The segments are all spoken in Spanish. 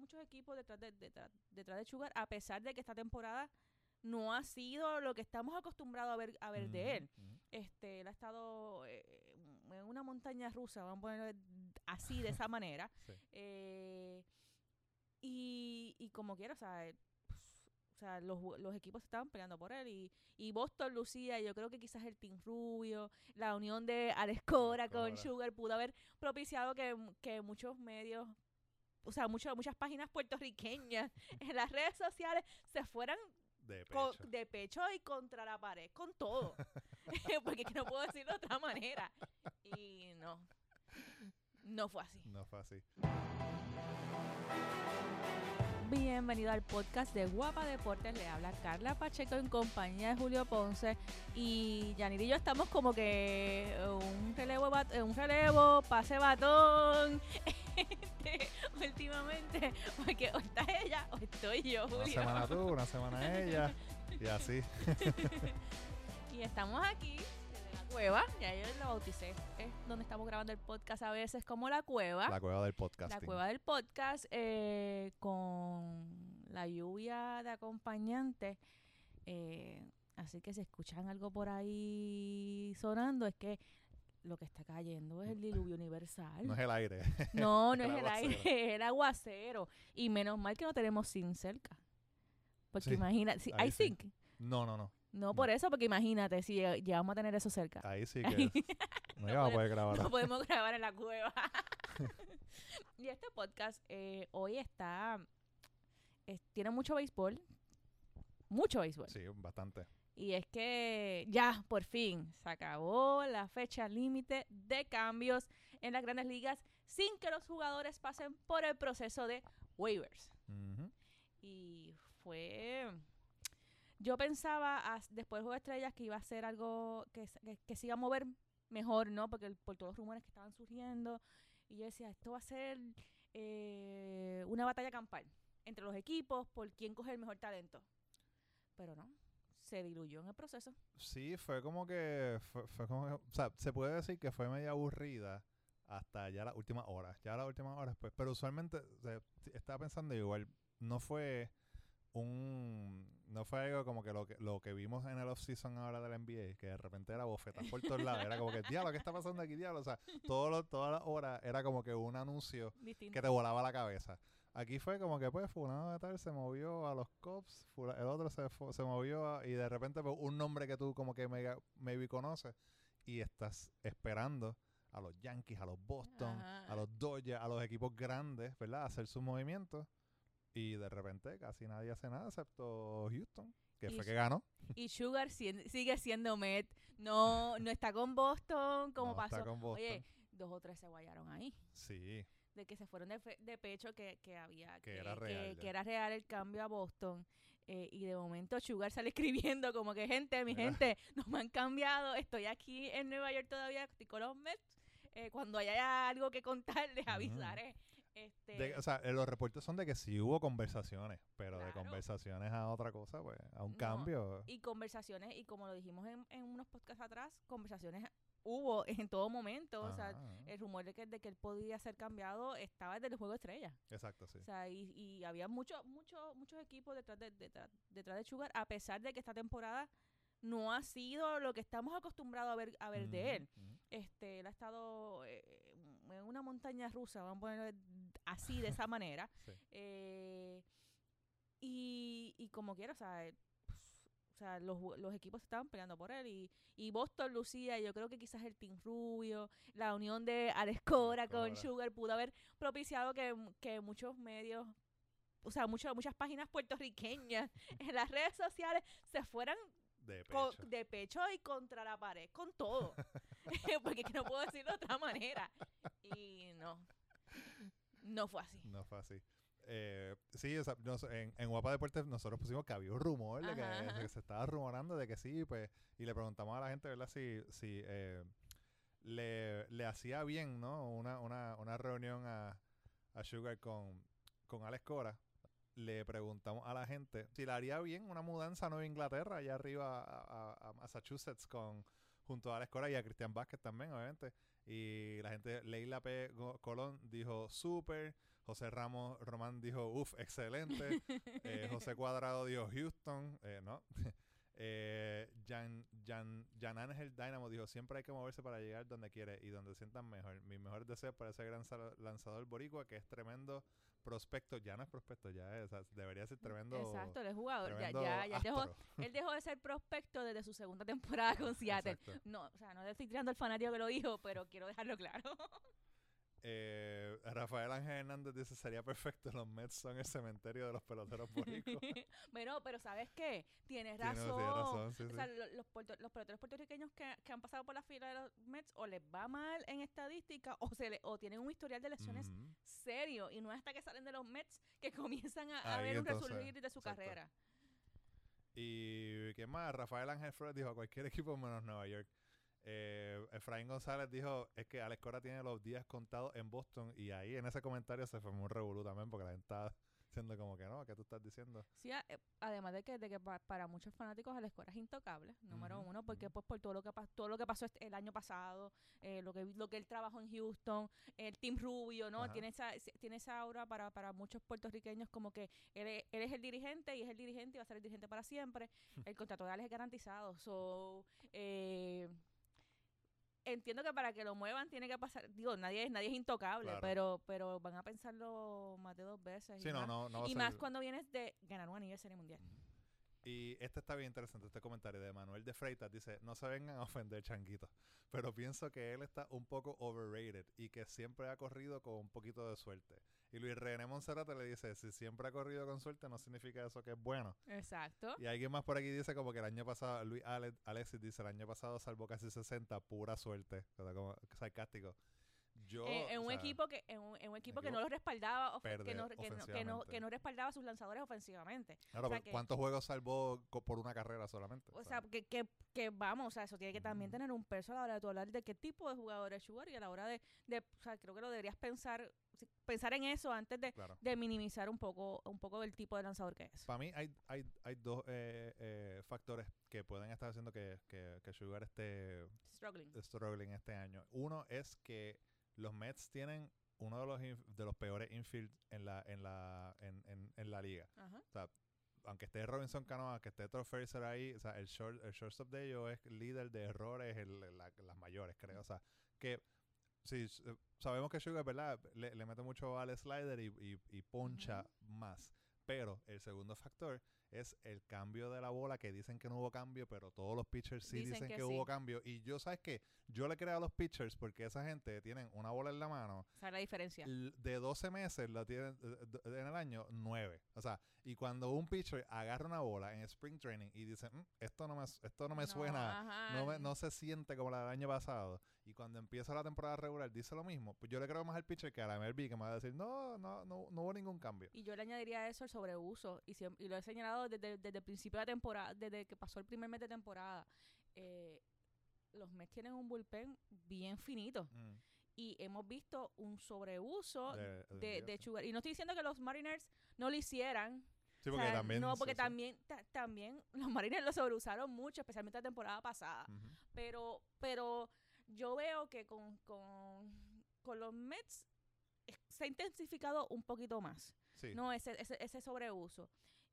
muchos equipos detrás de, detrás, detrás de Sugar, a pesar de que esta temporada no ha sido lo que estamos acostumbrados a ver, a ver de él. Este, él ha estado eh, en una montaña rusa, vamos a ponerlo así, de esa manera. Sí. Eh, y, y como quiera, o sea, eh, pues, o sea los, los equipos estaban peleando por él. Y, y Boston lucía, yo creo que quizás el Team Rubio, la unión de Alex Cora con Cora. Sugar pudo haber propiciado que, que muchos medios, o sea, muchas muchas páginas puertorriqueñas en las redes sociales se fueran De pecho. de pecho y contra la pared, con todo. Porque es que no puedo decirlo de otra manera. Y no, no fue así. No fue así. Bienvenido al podcast de Guapa Deportes. Le habla Carla Pacheco en compañía de Julio Ponce. Y Yanir y yo estamos como que un relevo, eh, un relevo, pase batón. Este, últimamente, porque o está ella o estoy yo, Una Julio. semana tú, una semana ella. Y así. Y estamos aquí cueva, ya yo lo bauticé, es donde estamos grabando el podcast a veces como la cueva. La cueva del La podcasting. cueva del podcast eh, con la lluvia de acompañante. eh, así que si escuchan algo por ahí sonando es que lo que está cayendo es el diluvio universal. No es el aire. no, no el es el aguacero. aire, es el aguacero. Y menos mal que no tenemos zinc cerca. Porque Sí, ahí hay sí. zinc. No, no, no. No, por eso, porque imagínate si lleg- llegamos a tener eso cerca. Ahí sí que. No iba a poder grabar. No podemos grabar en la cueva. y este podcast eh, hoy está. es- tiene mucho béisbol. Mucho béisbol. Sí, bastante. Y es que ya, por fin, se acabó la fecha límite de cambios en las grandes ligas sin que los jugadores pasen por el proceso de waivers. Ujú. Y fue. Yo pensaba después del juego de estrellas que iba a ser algo que, que, que se iba a mover mejor, ¿no? Porque por todos los rumores que estaban surgiendo. Y yo decía, esto va a ser eh, una batalla campal entre los equipos por quién coge el mejor talento. Pero no, se diluyó en el proceso. Sí, fue como que. Fue, como que- O sea, se puede decir que fue media aburrida hasta ya las últimas horas. Ya las últimas horas, pues. Pero usualmente, estaba pensando igual, no fue un. No fue algo como que lo que, lo que vimos en el off-season ahora de la NBA, que de repente era bofetas por todos lados. Era como que, diablo, ¿qué está pasando aquí, diablo? O sea, todas las horas era como que un anuncio Distinto. que te volaba la cabeza. Aquí fue como que, pues, fulano de tal se movió a los fula- el otro se, se movió a- y de repente pues, un nombre que tú como que mega- maybe conoces y estás esperando a los Yankees, a los Boston, Ajá. a los Dodgers, a los equipos grandes, ¿verdad? Hacer sus movimientos y de repente casi nadie hace nada excepto Houston, que Y fue que ganó. Y Sugar sien- sigue siendo Met. No, no está con Boston como No está pasó. con Boston. Oye, dos o tres se guayaron ahí. Sí, de que se fueron de, fe- de pecho que, que había Que era real ya. que era real el cambio a Boston eh, y de momento Sugar sale escribiendo como que gente mi Mira. gente no me han cambiado estoy aquí en Nueva York todavía estoy con los Mets eh, cuando haya algo que contar les avisaré este De- o sea, eh, los reportes son de que sí hubo conversaciones, pero de conversaciones a otra cosa, pues, a un No, cambio. y conversaciones y como lo dijimos en, en unos podcasts atrás conversaciones hubo en todo momento o sea el rumor de que, de que él podía ser cambiado estaba desde el juego de estrella Exacto, sí. O sea, y, y había muchos muchos muchos equipos detrás de, detrás, detrás de Sugar, a pesar de que esta temporada no ha sido lo que estamos acostumbrados a ver, a ver de él. Este, él ha estado eh, en una montaña rusa, vamos a ponerlo así, de esa manera. Sí. Eh, y, y como quiera, o sea, eh, pues, o sea los, los equipos estaban peleando por él. Y, y Boston lucía, yo creo que quizás el Team Rubio, la unión de Alex Cora con. Sugar pudo haber propiciado que, que muchos medios, o sea, muchas muchas páginas puertorriqueñas en las redes sociales se fueran De pecho. de pecho y contra la pared, con todo. Porque es que no puedo decirlo de otra manera. Y no, no fue así. No fue así. Eh, sí, o sea, nos- en, en Guapa Deportes nosotros pusimos que había un rumor que, de que se estaba rumorando de que sí, pues, y le preguntamos a la gente, ¿verdad? Si, si eh, le, le hacía bien, ¿no? Una, una, una reunión a, a Sugar con, con Alex Cora. Le preguntamos a la gente si le haría bien una mudanza a Nueva Inglaterra, allá arriba a, a- a Massachusetts, con junto a Alex Cora y a Cristian Vázquez también, obviamente. Y la gente, Leila P. Colón dijo súper, José Ramos Román dijo, uff, excelente. Eh, José Cuadrado dijo, Houston, eh, ¿no? Eh, Jan, Jan, Jan Ángel Dynamo dijo, siempre hay que moverse para llegar donde quiere y donde sientan mejor. Mi mejor deseo para ese gran lanzador boricua, que es tremendo prospecto, ya no es prospecto, ya es, o sea, debería ser tremendo. Exacto, él es jugador. Ya, ya, ya dejó, él dejó de ser prospecto desde su segunda temporada con Seattle. Exacto. No, o sea, no estoy tirando al fanático que lo dijo, pero quiero dejarlo claro. Eh, Rafael Ángel Hernández dice, sería perfecto, los Mets son el cementerio de los peloteros boricuas. bueno, pero ¿sabes qué? Tienes Tiene- razón. tiene razón, sí, O sea, lo- los, los peloteros puertorriqueños que, que han pasado por la fila de los Mets o les va mal en estadística o se le- o tienen un historial de lesiones serio y no es hasta que salen de los Mets que comienzan a, a ver un entonces, resurgir de su exacto. carrera. Y qué más, Rafael Ángel Flores dijo cualquier equipo menos Nueva York. Eh, Efraín González dijo es que Alex Cora tiene los días contados en Boston y ahí en ese comentario se formó un revolú también porque la gente estaba diciendo como que no, ¿qué tú estás diciendo? Sí, a- eh, además de que, de que pa- para muchos fanáticos la escuela es intocable, número uno, porque pues por todo lo que todo lo que pasó este- el año pasado, eh, lo que lo que él trabajó en Houston, el Team Rubio, ¿no? Ajá. Tiene esa tiene esa aura para, para muchos puertorriqueños como que él es, él es el dirigente y es el dirigente y va a ser el dirigente para siempre. el contrato de Alex es garantizado. So, eh, entiendo que para que lo muevan tiene que pasar, digo, nadie es nadie es intocable, Claro. pero pero van a pensarlo más de dos veces. y no, más- no, no y más cuando vienes de ganar un anillo de serie mundial. Y este está bien interesante, este comentario de Manuel de Freitas. Dice, no se vengan a ofender, changuito. Pero pienso que él está un poco overrated y que siempre ha corrido con un poquito de suerte. Y Luis René Monserrate le dice, si siempre ha corrido con suerte, no significa eso que es bueno. Exacto. Y alguien más por aquí dice como que el año pasado, Luis Ale- Alexis dice, el año pasado salvó casi 60, pura suerte. O sea, como sarcástico. Yo, en, en o un sea, equipo que en un, en un equipo que no lo respaldaba que, no, que, no, que, no, que no respaldaba a sus lanzadores ofensivamente claro, o sea ¿cuántos juegos salvó por una carrera solamente? o sea que, que, que vamos o sea eso tiene que también Ujú. tener un peso a la hora de tu hablar de qué tipo de jugador es Sugar y a la hora de, de o sea creo que lo deberías pensar pensar en eso antes de, claro. de minimizar un poco un poco del tipo de lanzador que es Para mí hay, hay, hay dos eh, eh, factores que pueden estar haciendo que, que, que Sugar esté struggling struggling este año. Uno es que los Mets tienen uno de los de los peores infield en la en la en, en, en la liga. Ajá. Aunque esté Robinson Cano, que esté Trevor Fraser ahí, o sea, el short el shortstop de ellos es líder de errores en la- las mayores, creo. O sea, que sí, sabemos que Sugar, ¿verdad? Le, le mete mucho al slider y, y, y poncha más. Pero el segundo factor es el cambio de la bola, que dicen que no hubo cambio, pero todos los pitchers sí Dicen dicen, que que, sí. hubo cambio. Y yo, ¿sabes qué? Yo le creo a los pitchers porque esa gente tienen una bola en la mano esa es la diferencia de 12 meses la tienen en el año 9. O sea, y cuando un pitcher agarra una bola en spring training y dice, "Mm, esto no me, esto no me suena, ajá, no, me- no se siente como la del año pasado. Y cuando empieza la temporada regular dice lo mismo. Pues yo le creo más al pitcher que a la MLB que me va a decir, no, no, no, no hubo ningún cambio. Y yo le añadiría eso el sobreuso. Y, siem- y lo he señalado desde, desde el principio de la temporada, desde que pasó el primer mes de temporada. Eh, los Mets tienen un bullpen bien finito. Mm, Y hemos visto un sobreuso de- de. Sugar. Y no estoy diciendo que los Mariners no lo hicieran. Sí, O porque sea, también. no, porque sí. también, ta- también los Mariners lo sobreusaron mucho, especialmente la temporada pasada. Pero, pero yo veo que con, con, con los Mets se ha intensificado un poquito más. No, ese, ese, ese sobreuso.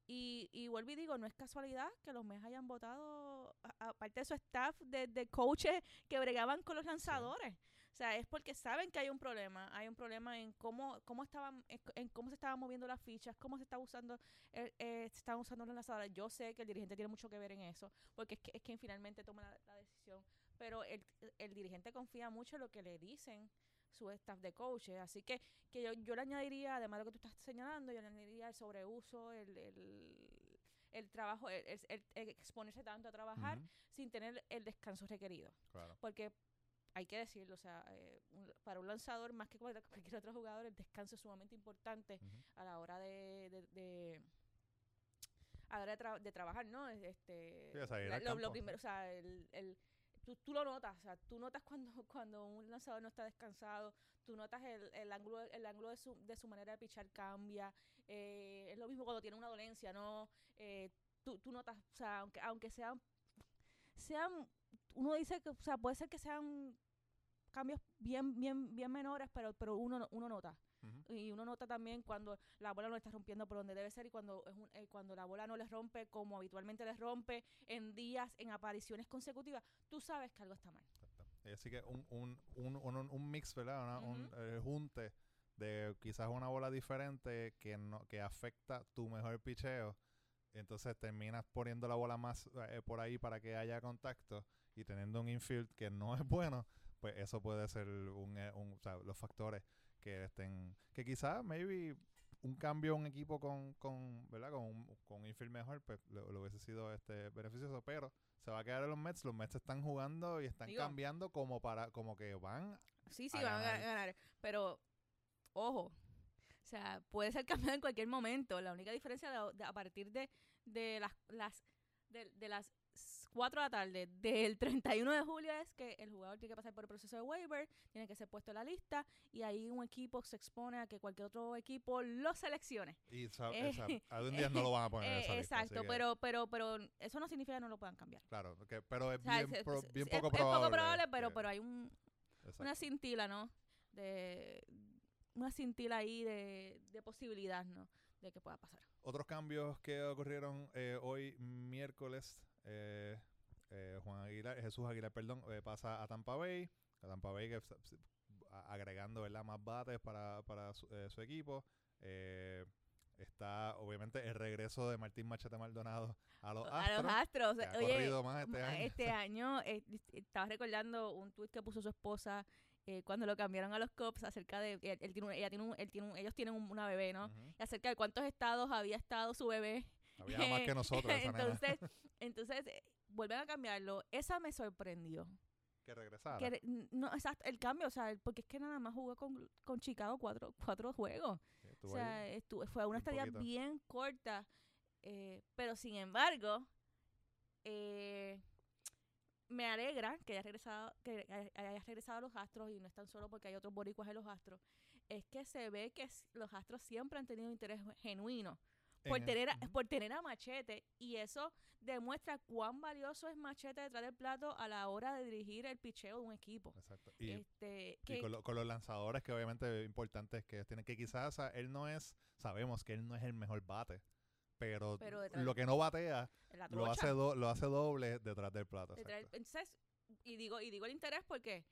Y, y vuelvo y digo, no es casualidad que los Mets hayan votado, aparte de su staff de, de coaches que bregaban con los lanzadores. O sea, es porque saben que hay un problema. Hay un problema en cómo, cómo estaban, en, cómo se estaban moviendo las fichas, cómo se está usando, eh, eh, se estaban usando los lanzadores. Yo sé que el dirigente tiene mucho que ver en eso, porque es, que, es quien finalmente toma la, la decisión. Pero el, el dirigente confía mucho en lo que le dicen su staff de coaches. Así que, que yo, yo le añadiría, además de lo que tú estás señalando, yo le añadiría el sobreuso, el, el, el trabajo, el, el- el- el exponerse tanto a trabajar sin tener el descanso requerido. Claro. Porque hay que decirlo, o sea, eh, un- para un lanzador más que cualquier otro jugador, el descanso es sumamente importante a la hora de, de, de- a la hora de, tra- de trabajar, ¿no? Es- Este, Sí, lo, primero, o sea, el, el- tú, tú lo notas, o sea, tú notas cuando, cuando un lanzador no está descansado, tú notas el, el ángulo, el ángulo de su, de su manera de pichar cambia, eh, es lo mismo cuando tiene una dolencia, ¿no? Eh, tú, tú notas, o sea, aunque, aunque sean, sean, uno dice que, o sea, puede ser que sean cambios bien, bien, bien menores, pero, pero uno, uno nota Y uno nota también cuando la bola no está rompiendo por donde debe ser y cuando es un- eh, cuando la bola no les rompe como habitualmente les rompe en días, en apariciones consecutivas, tú sabes que algo está mal. Así que un, un, un, un, un mix, ¿verdad? Una- un eh, junte de quizás una bola diferente que no que afecta tu mejor picheo. Entonces terminas poniendo la bola más eh, por ahí para que haya contacto y teniendo un infield que no es bueno, pues eso puede ser un, eh, un- o sea, los factores que estén que quizás maybe un cambio un equipo con, con ¿verdad? Con un, con un infield mejor, pues lo, lo hubiese sido este beneficioso, pero se va a quedar en los Mets, los Mets están jugando y están Digo- cambiando como para como que van Sí, sí, a van a ganar. ga- ganar. Pero, ojo, o sea, puede ser cambiado en cualquier momento. La única diferencia de, de- a partir de, de las, las de, de las 4 de la tarde del 31 de julio es que el jugador tiene que pasar por el proceso de waiver, tiene que ser puesto en la lista y ahí un equipo se expone a que cualquier otro equipo lo seleccione. y Eh, algún día no lo van a poner en Eh, esa lista, exacto, que, pero, pero, pero eso no significa que no lo puedan cambiar. claro, que- pero es O sea, bien, es- pro- es- bien es- poco es probable. poco probable, pero, pero hay un, una cintila, ¿no? De una cintila ahí de, de posibilidad, ¿no? De que pueda pasar. Otros cambios que ocurrieron eh, hoy miércoles, eh, eh, Juan Aguilar, Jesús Aguilar, perdón, eh, pasa a Tampa Bay, a Tampa Bay que, agregando ¿verdad? más bates para, para su, eh, su equipo. Eh, está obviamente el regreso de Martín Machete Maldonado a los a Astros. los Astros. que ha Oye, corrido más este año. este año, eh, estaba recordando un tuit que puso su esposa eh, cuando lo cambiaron a los Cubs acerca de él, él tiene un- ella tiene un- él tiene un- ellos tienen un- una bebé, ¿no? Ujú. Y acerca de cuántos estados había estado su bebé. Había más que nosotros esa entonces, entonces eh, vuelven a cambiarlo. Esa me sorprendió. que regresara. Que re- n- no, exacto, el cambio, o sea, el- porque es que nada más jugó con, con Chicago cuatro, cuatro juegos. Sí, O estuvo sea, ahí. estu- fue una un estadía poquito. bien corta, eh, pero sin embargo, eh, me alegra que haya regresado, que haya- haya regresado a los Astros y no es tan solo porque hay otros boricuas en los Astros, es que se ve que los Astros siempre han tenido interés genuino por tener, a, por tener a Machete y eso demuestra cuán valioso es Machete detrás del plato a la hora de dirigir el picheo de un equipo. Exacto. Y, este, y que, con, lo- con los lanzadores que obviamente importantes que tienen que quizás él no es sabemos que él no es el mejor bate pero, lo que no batea lo hace do- lo hace doble detrás del plato detrás- entonces, y digo, y digo el interés porque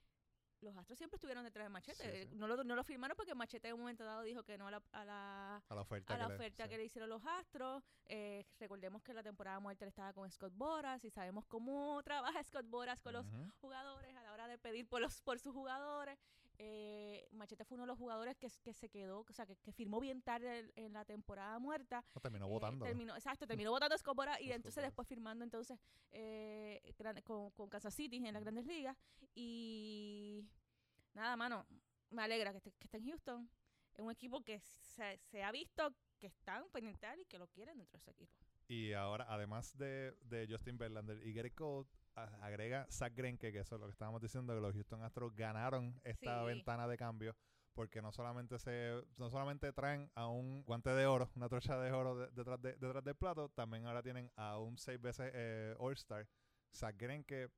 los Astros siempre estuvieron detrás de Machete. Sí, sí. No, lo, no lo firmaron porque Machete en un momento dado dijo que no a la, a la, a la oferta a la que le- oferta sí. que le hicieron los Astros. Eh, recordemos que la temporada muerta estaba con Scott Boras y sabemos cómo trabaja Scott Boras con los jugadores a la hora de pedir por los por sus jugadores. Eh, Machete fue uno de los jugadores que, que se quedó, o sea, que, que firmó bien tarde en, en la temporada muerta. No, terminó Eh, votando terminó, exacto, terminó votando Scott Boras y entonces después firmando entonces eh, gran- con, con Kansas City en las grandes ligas. Y nada, mano, me alegra que esté, que esté en Houston. Es un equipo que se, se ha visto que están pendientes y que lo quieren dentro de ese equipo. y ahora además de, de Justin Verlander y Gary Cole agrega Zach Greinke que eso es lo que estábamos diciendo que los Houston Astros ganaron esta Sí. ventana de cambio porque no solamente se no solamente traen a un guante de oro una trocha de oro de- detrás de, detrás del plato también ahora tienen a un seis veces eh, All Star Zach Greinke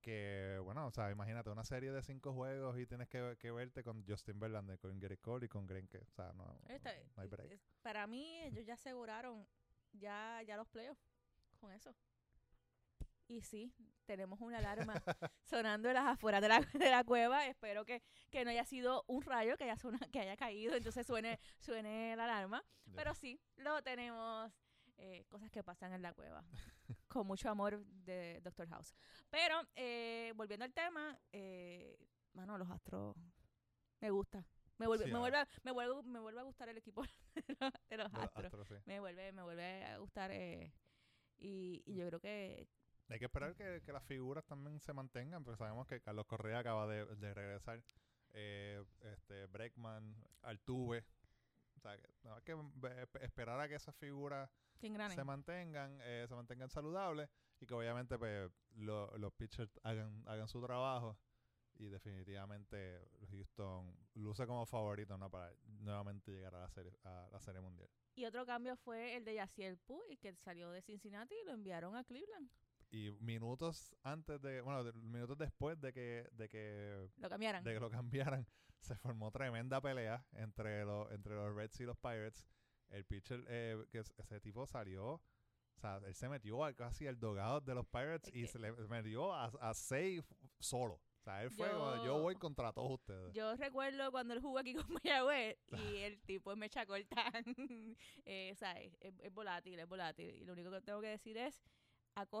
que bueno o sea imagínate una serie de cinco juegos y tienes que, que verte con Justin Verlander con Gary Cole y con Greinke o sea no, Esta- no hay break para mí, ellos ya aseguraron ya, ya los playoffs con eso. Y sí, tenemos una alarma sonando en las afueras de la, de la cueva. Espero que, que no haya sido un rayo que haya, que haya caído, entonces suene, suene la alarma. Ya. Pero sí, lo tenemos. Eh, cosas que pasan en la cueva. con mucho amor de Doctor House. Pero, eh, volviendo al tema, eh, mano, los astros me gusta. Me vuelve, Sí, me, vuelve, me, vuelve, me vuelve a gustar el equipo de los, de astros. Sí. Me vuelve, me vuelve a gustar. eh, y, y yo creo que Hay que esperar que, que las figuras también se mantengan, porque sabemos que Carlos Correa acaba de, de regresar. Eh, este Breckman, Altuve. Sea, que no, hay que esperar a que esas figuras se mantengan, eh, se mantengan saludables y que obviamente pues, lo- los pitchers hagan, hagan su trabajo. Y definitivamente Houston luce como favorito ¿no? para nuevamente llegar a la serie, a la serie mundial. Y otro cambio fue el de Yaciel Puig, que salió de Cincinnati y lo enviaron a Cleveland. Y minutos antes de, bueno, de- minutos después de que, de que, Lo cambiaran. de que lo cambiaran, se formó tremenda pelea entre los, entre los Reds y los Pirates. El pitcher, eh, que es- ese tipo salió, o sea, él se metió a casi el dogado de los Pirates Es y que- se le metió a, a seis solo. O sea, él fue, yo Yo- voy contra todos ustedes. Yo recuerdo cuando él jugó aquí con Mayagüez y el tipo es mecha corta. eh, o sea, es, es volátil, es volátil. Y lo único que tengo que decir es,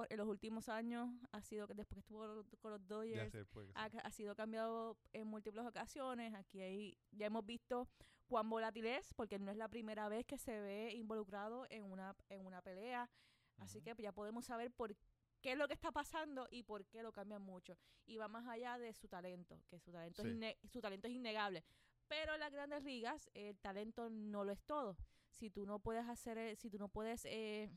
en los últimos años ha sido que después que estuvo con los- Dodgers, sé, pues, ha, ha sido cambiado en múltiples ocasiones. Aquí hay, ya hemos visto cuán volátil es, porque no es la primera vez que se ve involucrado en una, en una pelea. Así que ya podemos saber por qué es lo que está pasando y por qué lo cambian mucho. Y va más allá de su talento, que su talento, Sí. es, su talento es innegable. Pero en las grandes ligas, el talento no lo es todo. Si tú no puedes hacer, eh, si tú no puedes eh,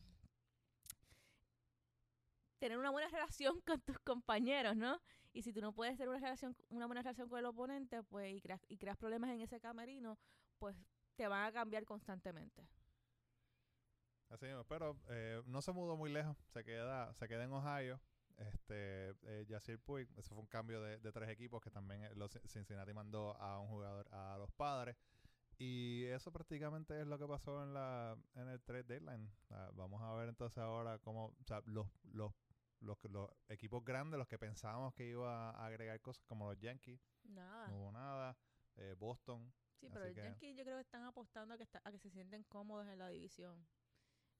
tener una buena relación con tus compañeros, ¿no? Y si tú no puedes tener una relación, una buena relación con el oponente, pues y creas, y creas problemas en ese camerino, pues te van a cambiar constantemente. Así mismo, pero eh, no se mudó muy lejos, se queda, se queda en Ohio. Este, eh, Yacir Puig, eso fue un cambio de, de tres equipos que también eh, los Cincinnati mandó a un jugador a los padres. Y eso prácticamente es lo que pasó en la en el trade deadline. Ah, vamos a ver entonces ahora cómo o sea, los, los, los, los equipos grandes, los que pensábamos que iba a agregar cosas como los Yankees, Nada. no hubo nada. Eh, Boston, Sí, pero que- Yankees yo creo que están apostando a que, está- a que se sienten cómodos en la división.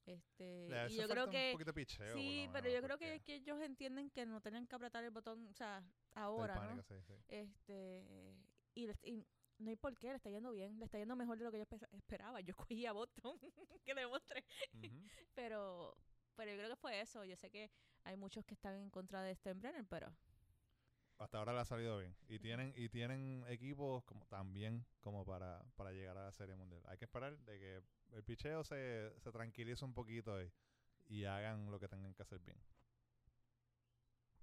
Este, y yo creo que picheo, sí, pero menos, yo creo que, que ellos entienden que no tenían que apretar el botón, o sea, ahora, pánico, ¿no? sí, sí. Este, y, y no hay por qué, le está yendo bien, le está yendo mejor de lo que yo espe- esperaba. Yo cogí a Boston, que le mostré, Ujú. pero pero yo creo que fue eso. Yo sé que hay muchos que están en contra de Steinbrenner, pero hasta ahora le ha salido bien. Y tienen, y tienen equipos como también como para, para llegar a la Serie Mundial. Hay que esperar de que el picheo se, se tranquilice un poquito y, y hagan lo que tengan que hacer bien.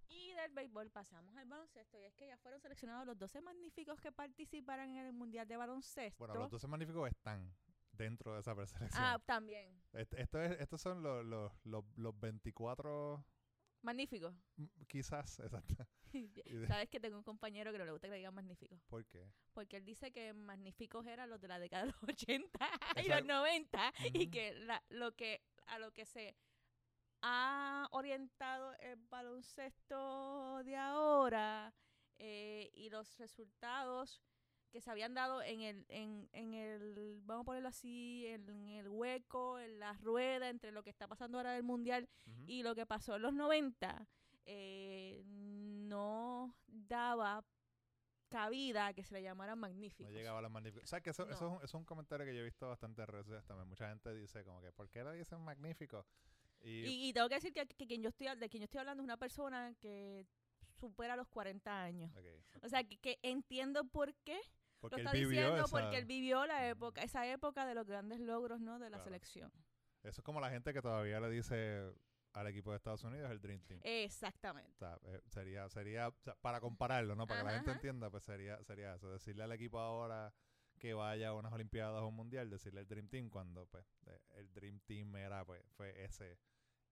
Y del béisbol pasamos al baloncesto. Y es que ya fueron seleccionados los 12 magníficos que participarán en el Mundial de Baloncesto. Bueno, los 12 magníficos están dentro de esa preselección. ah, también. Est- esto es, estos son los, los, los, los 24, Magnífico. quizás, exacto. Sabes que tengo un compañero que no le gusta que le digan magnífico. ¿Por qué? Porque él dice que magníficos eran los de la década de los 80 y los Exacto. 90. Y que, la, lo que a lo que se ha orientado el baloncesto de ahora eh, y los resultados que se habían dado en el, en, en el, vamos a ponerlo así, en, en el hueco, en la rueda entre lo que está pasando ahora del mundial y lo que pasó en los 90, eh, no daba cabida a que se le llamaran No magníficos. llegaba a los magníficos. O sea, que eso, eso es, No. un, eso es un comentario que yo he visto bastante en redes sociales también. Mucha gente dice como que, ¿por qué le dicen magnífico? Y, Y, y tengo que decir que, que quien yo estoy, de quien yo estoy hablando es una persona que supera los 40 años. O sea, que, que entiendo por qué porque lo él está vivió diciendo, esa- porque él vivió la época, esa época de los grandes logros, ¿no? De la Claro. selección. Eso es como la gente que todavía le dice al equipo de Estados Unidos el Dream Team. Exactamente. O sea, eh, sería, sería, o sea, para compararlo, ¿no? Para que la gente ajá. entienda, pues sería, sería eso. Decirle al equipo ahora que vaya a unas Olimpiadas o un Mundial, decirle el Dream Team cuando, pues, eh, el Dream Team era, pues, fue ese,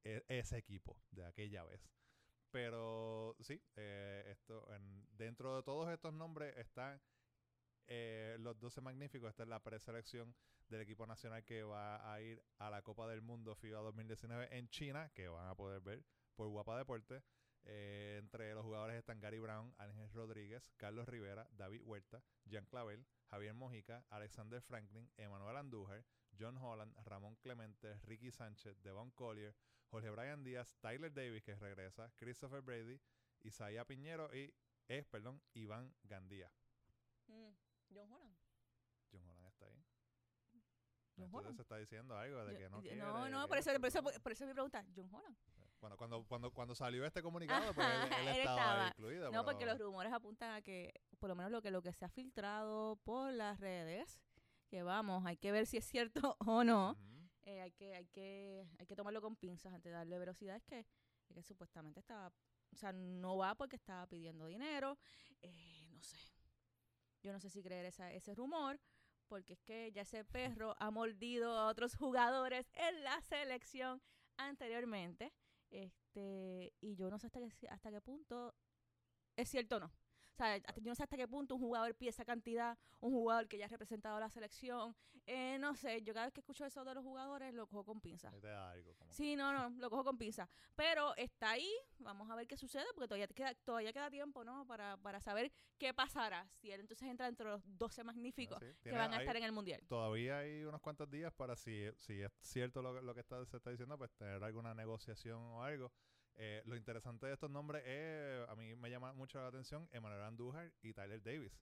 e- ese equipo de aquella vez. Pero sí, eh, esto, en, dentro de todos estos nombres están eh, los 12 magníficos. Esta es la preselección del equipo nacional que va a ir a la Copa del Mundo FIBA 2019 en China, que van a poder ver por Guapa Deporte. Eh, entre los jugadores están Gary Brown, Ángel Rodríguez, Carlos Rivera, David Huerta, Jean Clavel, Javier Mojica, Alexander Franklin, Emanuel Andújar, John Holland, Ramón Clemente, Ricky Sánchez, Devon Collier, Jorge Brian Díaz, Tyler Davis que regresa, Christopher Brady, Isaiah Piñero y, eh, perdón, Iván Gandía. Mm, John Holland. John Holland está ahí. John Entonces Holland. se está diciendo algo de que no yo- quiere. no, no, por eso, por, eso, por eso mi pregunta, John Holland. Bueno, cuando, cuando, cuando salió este comunicado, pues él, él Él estaba, estaba. incluido. No, porque pero- los rumores apuntan a que, por lo menos lo que lo que se ha filtrado por las redes, que vamos, hay que ver si es cierto o no. Eh, hay que hay que hay que tomarlo con pinzas antes de darle velocidad. Es que, es que supuestamente estaba, o sea, no va porque estaba pidiendo dinero. eh, no sé. Yo no sé si creer ese rumor, porque es que ya ese perro ha mordido a otros jugadores en la selección anteriormente. Este, y yo no sé hasta qué, hasta qué punto es cierto o no. O sea, no sé hasta qué punto un jugador pide esa cantidad, un jugador que ya ha representado a la selección. Eh, no sé, yo cada vez que escucho eso de los jugadores lo cojo con da algo. Sí, no, no, lo cojo con pinza. Pero está ahí, vamos a ver qué sucede, porque todavía queda, todavía queda tiempo, ¿no? Para, para saber qué pasará si él entonces entra entre los 12 magníficos Sí, que van a hay- estar en el Mundial. Todavía hay unos cuantos días para si, si es cierto lo, que- lo que está, se está diciendo, pues tener alguna negociación o algo. Eh, lo interesante de estos nombres es, a mí me llama mucho la atención, Emmanuel Andújar y Tyler Davis.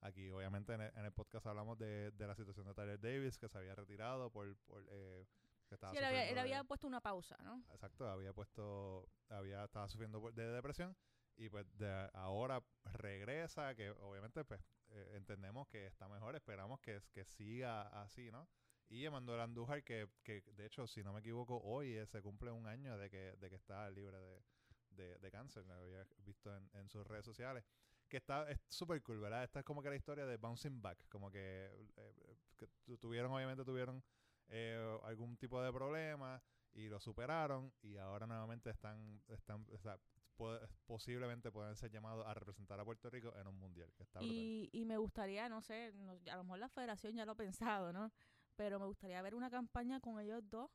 Aquí, obviamente, en el, en el podcast hablamos de, de la situación de Tyler Davis, que se había retirado por... por eh, que estaba Sí, él había, él puesto una pausa, ¿no? Exacto, había puesto, había estaba sufriendo de depresión y pues de ahora regresa, que obviamente pues eh, entendemos que está mejor, esperamos que, que siga así, ¿no? Y Emanuel Andújar, que, que de hecho, si no me equivoco, hoy eh, se cumple un año de que, de que está libre de, de, de cáncer, lo había visto en, en sus redes sociales. Que está, es súper cool, ¿verdad? Esta es como que la historia de bouncing back, como que, eh, que tu- tuvieron, obviamente tuvieron eh, algún tipo de problema y lo superaron y ahora nuevamente están, están posiblemente pueden ser llamados a representar a Puerto Rico en un mundial, que está. Y, y me gustaría, no sé, no- a lo mejor la federación ya lo ha pensado, ¿no? Pero me gustaría ver una campaña con ellos dos,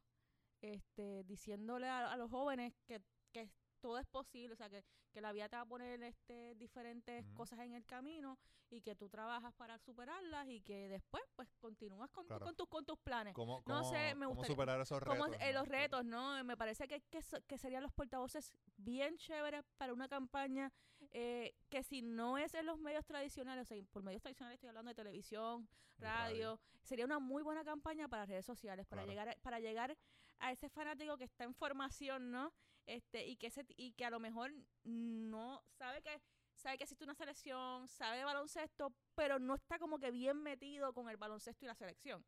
este, diciéndole a, a los jóvenes que, que todo es posible, o sea, que, que la vida te va a poner este, diferentes cosas en el camino y que tú trabajas para superarlas y que después, pues, continúas con, tu- con, tus con tus planes. ¿Cómo, no cómo- sé, me cómo gustaría- superar esos retos? Como eh, ¿no? los retos, ¿no? Me parece que, que, que serían los portavoces bien chéveres para una campaña eh, que si no es en los medios tradicionales, o sea, por medios tradicionales estoy hablando de televisión, radio. radio, sería una muy buena campaña para redes sociales, para Claro. llegar a, para llegar a ese fanático que está en formación, ¿no? Este y que ese, y que a lo mejor no sabe que sabe que existe una selección, sabe de baloncesto, pero no está como que bien metido con el baloncesto y la selección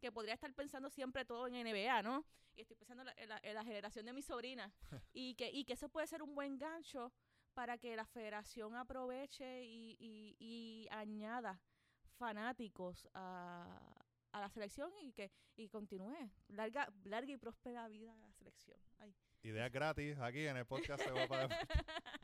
que podría estar pensando siempre todo en NBA, ¿no? Y estoy pensando en la, en la- en la generación de mi sobrina. y, que, y que eso puede ser un buen gancho para que la federación aproveche y, y, y añada fanáticos a, a la selección y que y continúe. Larga, larga y próspera vida a la selección. Ay. Ideas gratis aquí en el podcast se va para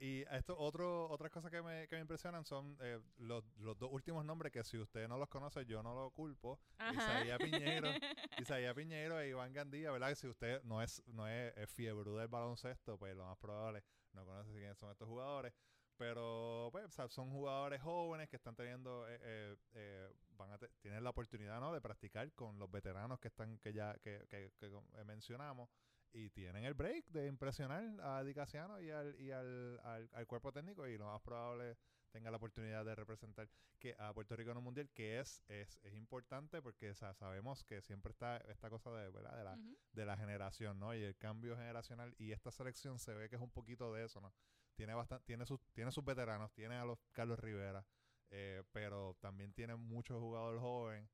Y esto, otro, otras cosas que me, que me impresionan son eh, los, los dos últimos nombres que si usted no los conoce, yo no lo culpo. Isaías Piñeiro, Isaías Piñeiro e Iván Gandía, ¿verdad? Que si usted no es, no es, es fiebre del baloncesto, pues lo más probable no conoce quiénes son estos jugadores. Pero pues o sea, son jugadores jóvenes que están teniendo, eh, eh, eh, van a te- tienen la oportunidad ¿no? de practicar con los veteranos que están, que ya que, que, que mencionamos y tienen el break de impresionar a Di Casiano y al, y al, al, al cuerpo técnico y lo más probable tenga la oportunidad de representar que a Puerto Rico en un mundial que es es, es importante porque o sea, sabemos que siempre está esta cosa de verdad de la, de la generación no y el cambio generacional y esta selección se ve que es un poquito de eso no tiene bastante tiene sus tiene sus veteranos tiene a los Carlos Rivera eh, pero también tiene muchos jugadores jóvenes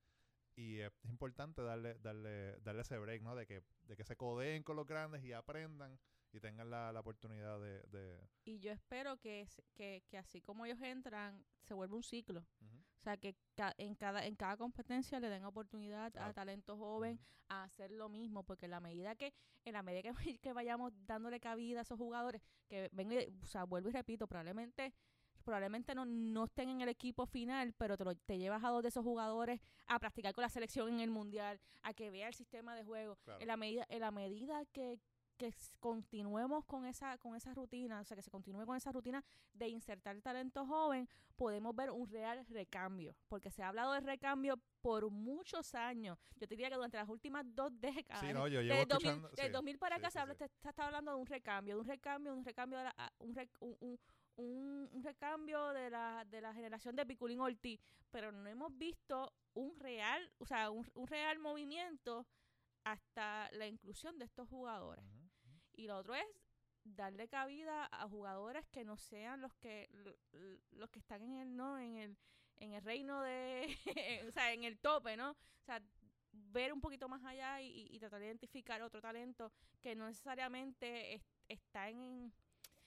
y es importante darle darle darle ese break no de que de que se codeen con los grandes y aprendan y tengan la, la oportunidad de, de Y yo espero que, que, que así como ellos entran, se vuelva un ciclo. O sea, que ca- en cada en cada competencia le den oportunidad a talento joven a hacer lo mismo, porque en la medida que en la medida que, que vayamos dándole cabida a esos jugadores, que venga, y- o sea, vuelvo y repito, probablemente probablemente no, no estén en el equipo final, pero te, lo- te llevas a dos de esos jugadores a practicar con la selección en el mundial, a que vea el sistema de juego. Claro. En la medida en la medida que que continuemos con esa con esa rutina, o sea, que se continúe con esa rutina de insertar talento joven, podemos ver un real recambio, porque se ha hablado de recambio por muchos años. Yo te diría que durante las últimas dos décadas, sí no yo llevo desde 2000, escuchando del sí, 2000 para acá sí, se, habla, se- está hablando de un recambio, de un recambio, de un recambio, de la- un, un, un- recambio de la, de la generación de Piculín Ortiz, pero no hemos visto un real, o sea, un, un real movimiento hasta la inclusión de estos jugadores. Y lo otro es darle cabida a jugadores que no sean los que los que están en el no en el en el reino de o sea en el tope no o sea ver un poquito más allá y, y- y tratar de identificar otro talento que no necesariamente es- está en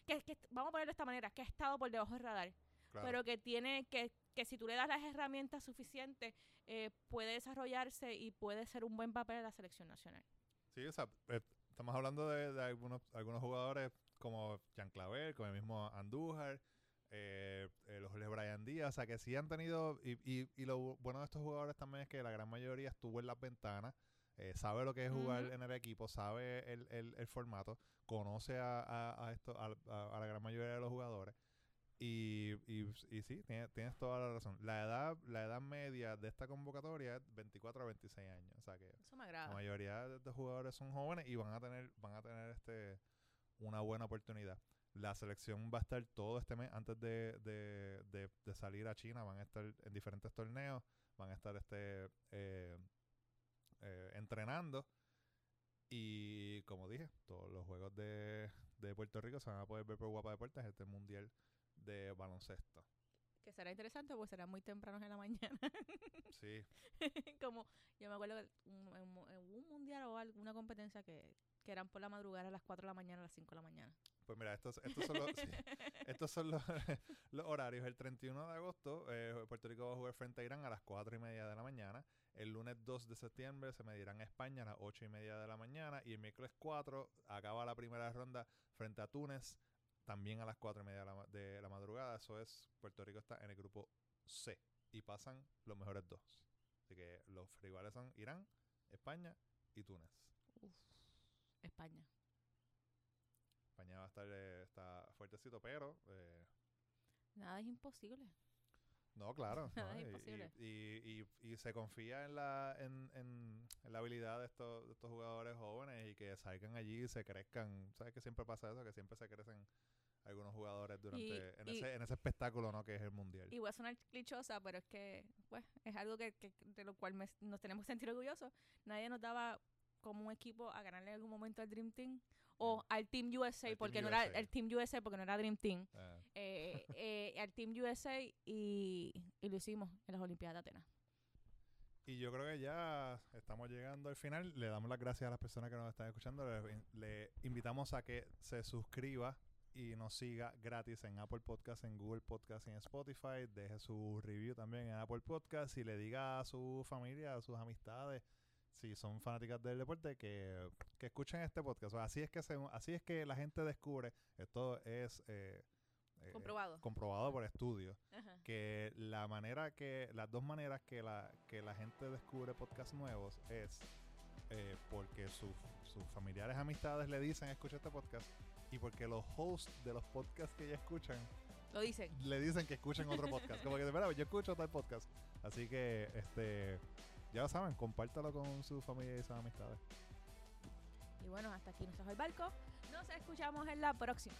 que, que vamos a ponerlo de esta manera que ha estado por debajo del radar Claro. pero que tiene que que si tú le das las herramientas suficientes eh, puede desarrollarse y puede ser un buen papel en la selección nacional Sí, o sea, eh, estamos hablando de, de algunos, algunos jugadores como Jean Clavel, como el mismo Andújar, eh, los Brian Díaz, o sea que sí han tenido, y, y, y lo bueno de estos jugadores también es que la gran mayoría estuvo en las ventanas, eh, sabe lo que es jugar en el equipo, sabe el, el, el formato, conoce a, a, a esto, a, la gran mayoría de los jugadores. Y, y, y sí, tienes, tienes toda la razón. La edad, la edad media de esta convocatoria es 24 a 26 años. O sea que Eso me la agrada. mayoría de estos jugadores son jóvenes y van a tener, van a tener este una buena oportunidad. La selección va a estar todo este mes antes de, de, de- de salir a China, van a estar en diferentes torneos, van a estar este eh, eh, entrenando y como dije, todos los juegos de, de Puerto Rico se van a poder ver por Guapa Deportes, este mundial de baloncesto. Que será interesante porque será muy temprano en la mañana. Sí, Como yo me acuerdo que un- en, un mundial o alguna competencia que, que eran por la madrugada a las 4 de la mañana, a las 5 de la mañana. pues mira, estos, estos son los, sí, estos son los, los horarios. El 31 de agosto, eh, Puerto Rico va a jugar frente a Irán a las 4 y media de la mañana. El lunes 2 de septiembre se medirán a España a las 8 y media de la mañana. Y el miércoles 4 acaba la primera ronda frente a Túnez, también a las 4 y media de la, de la madrugada. Eso es, Puerto Rico está en el grupo C. Y pasan los mejores dos. Así que los rivales son Irán, España y Túnez. Uf, España. España va a estar eh, está fuertecito, pero eh, Nada es imposible. No, claro. Nada ¿no? es Y- imposible. Y, y, y, y se confía en la, en, en, en la habilidad de estos, de estos jugadores jóvenes y que salgan allí y se crezcan. ¿Sabes que siempre pasa eso? Que siempre se crecen algunos jugadores durante en, y- ese, en ese espectáculo ¿no? que es el mundial. Y voy a sonar clichosa, pero es que pues, es algo que, que- de lo cual me- nos tenemos que sentir orgullosos. Nadie nos daba como un equipo a ganarle en algún momento al Dream Team o al Team USA, Team porque no era el Team USA porque no era Dream Team. Ah, eh, eh, al Team USA y, y lo hicimos en las Olimpiadas de Atenas. y yo creo que ya estamos llegando al final. Le damos las gracias a las personas que nos están escuchando. Le invitamos a que se suscriba y nos siga gratis en Apple Podcast, en Google Podcast y en Spotify. Deje su review también en Apple Podcast y le diga a su familia, a sus amistades, si son fanáticas del deporte, que, que escuchen este podcast. O sea, así es que se, así es que la gente descubre. Esto es eh, eh, Comprobado. comprobado por estudios Ajá. que la manera que las dos maneras que la que la gente descubre podcasts nuevos es eh, porque sus sus familiares amistades le dicen escucha este podcast y porque los hosts de los podcasts que ya escuchan Lo dicen. le dicen que escuchen otro podcast como que de verdad yo escucho tal podcast así que este ya lo saben compártalo con su familia y sus amistades Y bueno, hasta aquí nos dejó el barco. Nos escuchamos en la próxima.